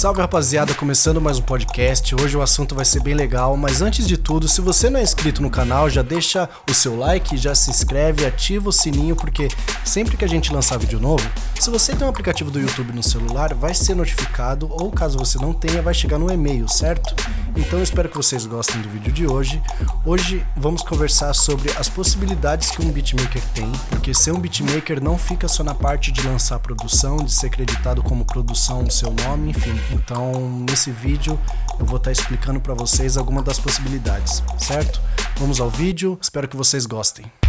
Salve rapaziada, começando mais um podcast. Hoje o assunto vai ser bem legal, mas antes de tudo, se você não é inscrito no canal, já deixa o seu like, já se inscreve, ativa o sininho, porque sempre que a gente lançar vídeo novo, se você tem um aplicativo do YouTube no celular, vai ser notificado, ou caso você não tenha, vai chegar no e-mail, certo? Então eu espero que vocês gostem do vídeo de hoje. Hoje vamos conversar sobre as possibilidades que um beatmaker tem, porque ser um beatmaker não fica só na parte de lançar produção, de ser acreditado como produção no seu nome, enfim. Então, nesse vídeo eu vou estar explicando para vocês algumas das possibilidades, certo? Vamos ao vídeo, espero que vocês gostem.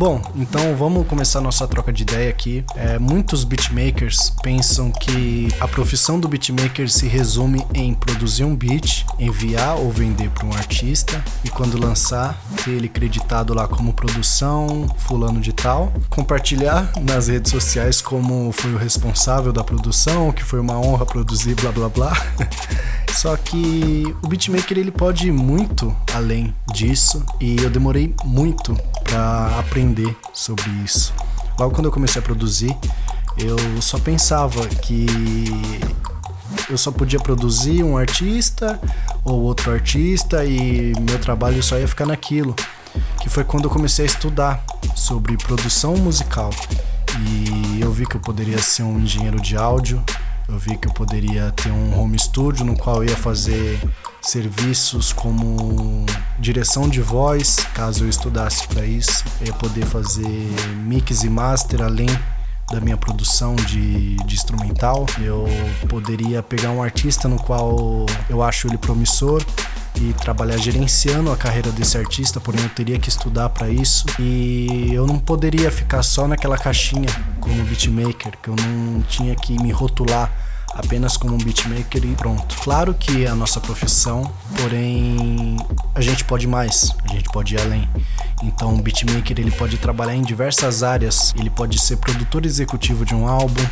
Bom, então vamos começar nossa troca de ideia aqui. É, muitos beatmakers pensam que a profissão do beatmaker se resume em produzir um beat, enviar ou vender para um artista e quando lançar ter ele creditado lá como produção, fulano de tal, compartilhar nas redes sociais como foi o responsável da produção, que foi uma honra produzir, blá blá blá. Só que o beatmaker ele pode ir muito além disso e eu demorei muito para aprender sobre isso. Logo quando eu comecei a produzir, eu só pensava que eu só podia produzir um artista ou outro artista e meu trabalho só ia ficar naquilo. Que foi quando eu comecei a estudar sobre produção musical. E eu vi que eu poderia ser um engenheiro de áudio, eu vi que eu poderia ter um home studio no qual eu ia fazer serviços como direção de voz, caso eu estudasse para isso. Eu ia poder fazer mix e master além da minha produção de, de, instrumental. Eu poderia pegar um artista no qual eu acho ele promissor e trabalhar gerenciando a carreira desse artista, porém eu teria que estudar para isso e eu não poderia ficar só naquela caixinha como beatmaker, que eu não tinha que me rotular apenas como um beatmaker e pronto. Claro que é a nossa profissão, porém a gente pode mais, a gente pode ir além. Então, o beatmaker ele pode trabalhar em diversas áreas. Ele pode ser produtor executivo de um álbum,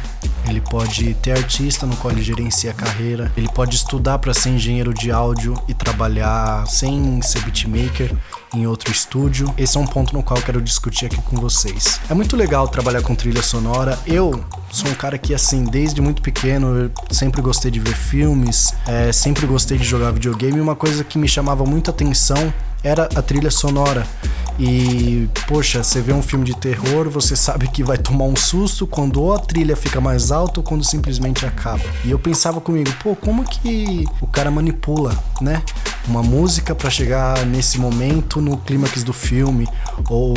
ele pode ter artista no qual ele gerencia a carreira, ele pode estudar para ser engenheiro de áudio e trabalhar sem ser beatmaker em outro estúdio. Esse é um ponto no qual eu quero discutir aqui com vocês. É muito legal trabalhar com trilha sonora. Eu sou um cara que, assim, desde muito pequeno, sempre gostei de ver filmes, é, sempre gostei de jogar videogame. Uma coisa que me chamava muita atenção era a trilha sonora. E, poxa, você vê um filme de terror, você sabe que vai tomar um susto quando ou a trilha fica mais alta ou quando simplesmente acaba. E eu pensava comigo, pô, como que o cara manipula, né? Uma música para chegar nesse momento no clímax do filme. Ou,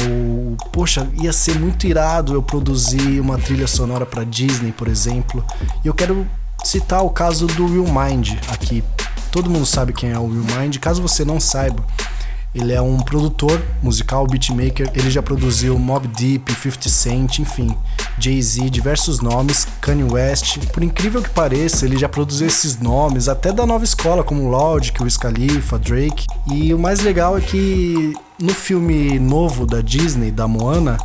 poxa, ia ser muito irado eu produzir uma trilha sonora para Disney, por exemplo. E eu quero citar o caso do Will Mind aqui. Todo mundo sabe quem é o Will Mind. Caso você não saiba, ele é um produtor musical, beatmaker. Ele já produziu Mob Deep, 50 Cent, enfim, Jay-Z, diversos nomes, Kanye West. Por incrível que pareça, ele já produziu esses nomes até da nova escola, como Logic, Wiz Khalifa, Drake. E o mais legal é que no filme novo da Disney, da Moana,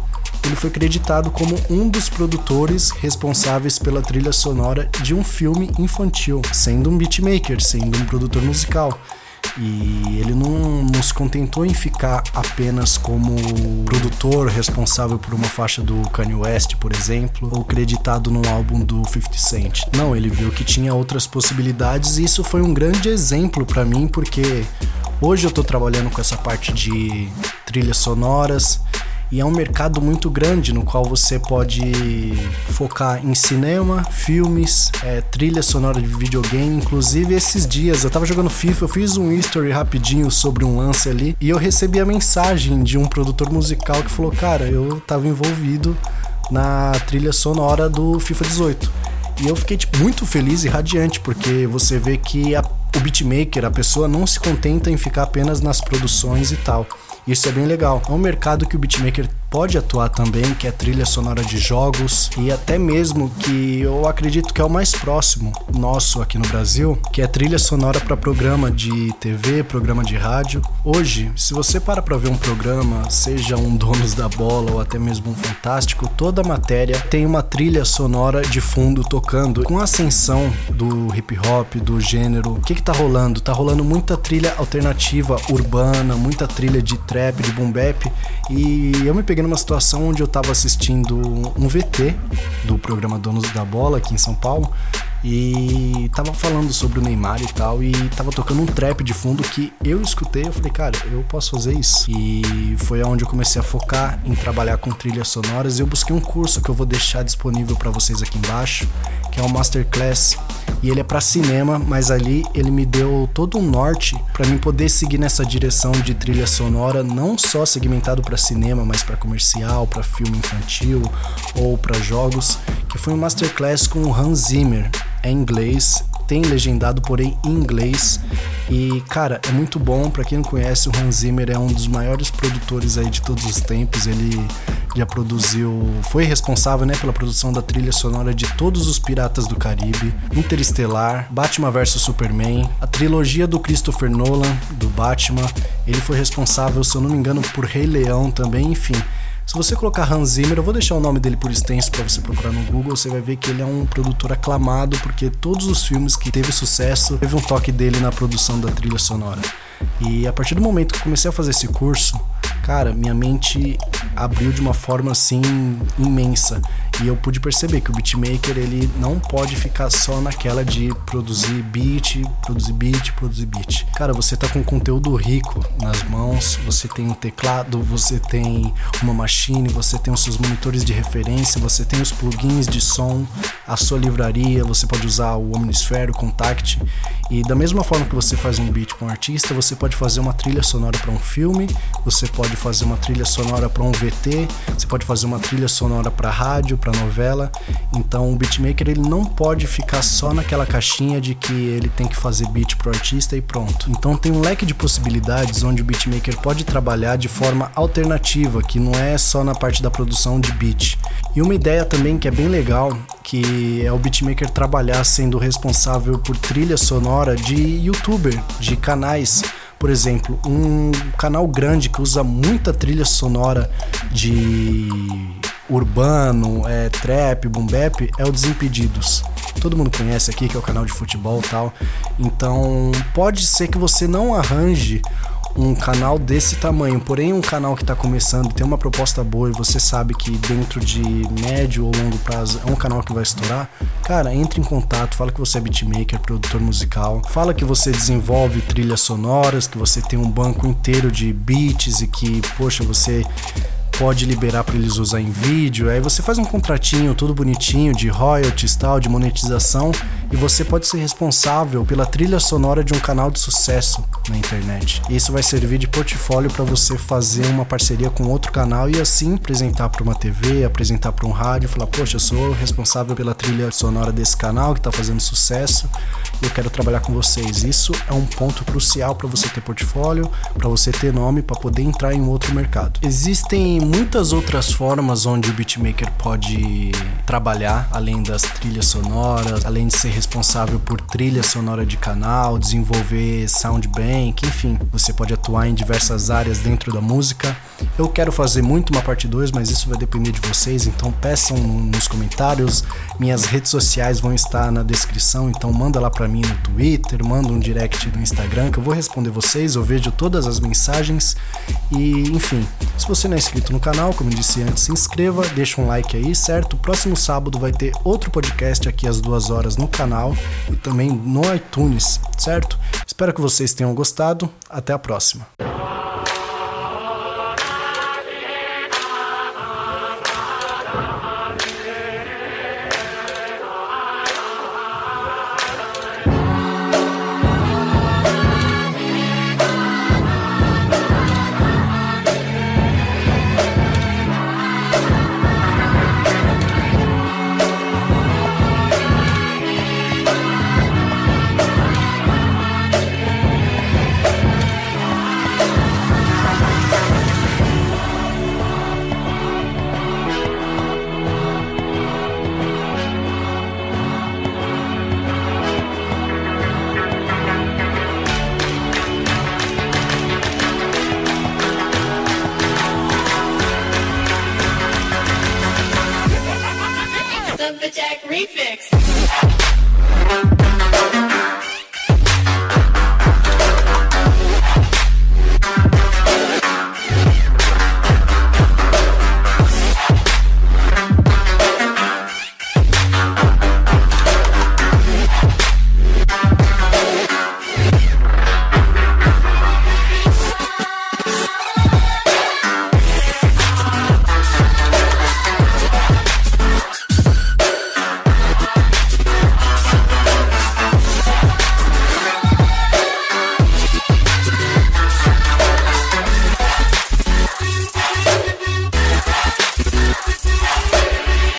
ele foi creditado como um dos produtores responsáveis pela trilha sonora de um filme infantil, sendo um beatmaker, sendo um produtor musical. E ele não, não, se contentou em ficar apenas como produtor responsável por uma faixa do Kanye West, por exemplo, ou creditado no álbum do 50 Cent. Não, ele viu que tinha outras possibilidades e isso foi um grande exemplo para mim, porque hoje eu tô trabalhando com essa parte de trilhas sonoras E é um mercado muito grande no qual você pode focar em cinema, filmes, é, trilha sonora de videogame. Inclusive, esses dias eu tava jogando FIFA, eu fiz um history rapidinho sobre um lance ali e eu recebi a mensagem de um produtor musical que falou: Cara, eu tava envolvido na trilha sonora do FIFA 18. E eu fiquei tipo, muito feliz e radiante, porque você vê que a, o beatmaker, a pessoa não se contenta em ficar apenas nas produções e tal. Isso é bem legal. É um mercado que o beatmaker pode atuar também, que é trilha sonora de jogos e até mesmo que eu acredito que é o mais próximo nosso aqui no Brasil, que é trilha sonora para programa de TV, programa de rádio. Hoje, se você para para ver um programa, seja um Donos da Bola ou até mesmo um Fantástico, toda a matéria tem uma trilha sonora de fundo tocando. Com a ascensão do hip hop, do gênero, o que que tá rolando? Tá rolando muita trilha alternativa urbana, muita trilha de trap, de boom bap e eu me peguei numa situação onde eu tava assistindo um VT do programa Donos da Bola aqui em São Paulo e tava falando sobre o Neymar e tal e tava tocando um trap de fundo que eu escutei, eu falei, cara, eu posso fazer isso. E foi onde eu comecei a focar em trabalhar com trilhas sonoras. Eu busquei um curso que eu vou deixar disponível para vocês aqui embaixo, que é o Masterclass e ele é para cinema, mas ali ele me deu todo um norte para mim poder seguir nessa direção de trilha sonora, não só segmentado para cinema, mas para comercial, para filme infantil ou para jogos, que foi um masterclass com o Hans Zimmer, é inglês, tem legendado, porém em inglês. E, cara, é muito bom. para quem não conhece, o Hans Zimmer é um dos maiores produtores aí de todos os tempos. Ele já produziu, foi responsável, né, pela produção da trilha sonora de todos os Piratas do Caribe, Interestelar, Batman vs Superman, a trilogia do Christopher Nolan, do Batman. Ele foi responsável, se eu não me engano, por Rei Leão também, enfim. Se você colocar Hans Zimmer, eu vou deixar o nome dele por extenso para você procurar no Google, você vai ver que ele é um produtor aclamado porque todos os filmes que teve sucesso teve um toque dele na produção da trilha sonora. E a partir do momento que comecei a fazer esse curso, cara, minha mente abriu de uma forma assim imensa. E eu pude perceber que o beatmaker ele não pode ficar só naquela de produzir beat, produzir beat, produzir beat. Cara, você tá com conteúdo rico nas mãos, você tem um teclado, você tem uma machine, você tem os seus monitores de referência, você tem os plugins de som, a sua livraria, você pode usar o Omnisphere, o Contact. E da mesma forma que você faz um beat com um artista, você pode fazer uma trilha sonora para um filme, você pode fazer uma trilha sonora para um VT, você pode fazer uma trilha sonora para rádio, para novela. Então o beatmaker ele não pode ficar só naquela caixinha de que ele tem que fazer beat pro artista e pronto. Então tem um leque de possibilidades onde o beatmaker pode trabalhar de forma alternativa, que não é só na parte da produção de beat. E uma ideia também que é bem legal, que é o beatmaker trabalhar sendo responsável por trilha sonora de youtuber, de canais. Por exemplo, um canal grande que usa muita trilha sonora de urbano, é, trap, boom bap, é o Desimpedidos. Todo mundo conhece aqui que é o canal de futebol e tal. Então, pode ser que você não arranje um canal desse tamanho, porém um canal que está começando, tem uma proposta boa e você sabe que dentro de médio ou longo prazo é um canal que vai estourar, cara, entre em contato, fala que você é beatmaker, produtor musical, fala que você desenvolve trilhas sonoras, que você tem um banco inteiro de beats e que, poxa, você pode liberar para eles usar em vídeo. Aí você faz um contratinho todo bonitinho de royalties, tal, de monetização, e você pode ser responsável pela trilha sonora de um canal de sucesso na internet. E isso vai servir de portfólio para você fazer uma parceria com outro canal e assim apresentar para uma TV, apresentar para um rádio, falar: "Poxa, eu sou responsável pela trilha sonora desse canal que está fazendo sucesso e eu quero trabalhar com vocês". Isso é um ponto crucial para você ter portfólio, para você ter nome, para poder entrar em outro mercado. Existem muitas outras formas onde o beatmaker pode trabalhar, além das trilhas sonoras, além de ser responsável por trilha sonora de canal, desenvolver sound bank, enfim, você pode atuar em diversas áreas dentro da música. Eu quero fazer muito uma parte 2, mas isso vai depender de vocês, então peçam nos comentários. Minhas redes sociais vão estar na descrição, então manda lá para mim no Twitter, manda um direct no Instagram que eu vou responder vocês, eu vejo todas as mensagens e, enfim, se você não é inscrito no canal, como eu disse antes, se inscreva, deixa um like aí, certo? Próximo sábado vai ter outro podcast aqui às duas horas no canal e também no iTunes, certo? Espero que vocês tenham gostado. Até a próxima. mix.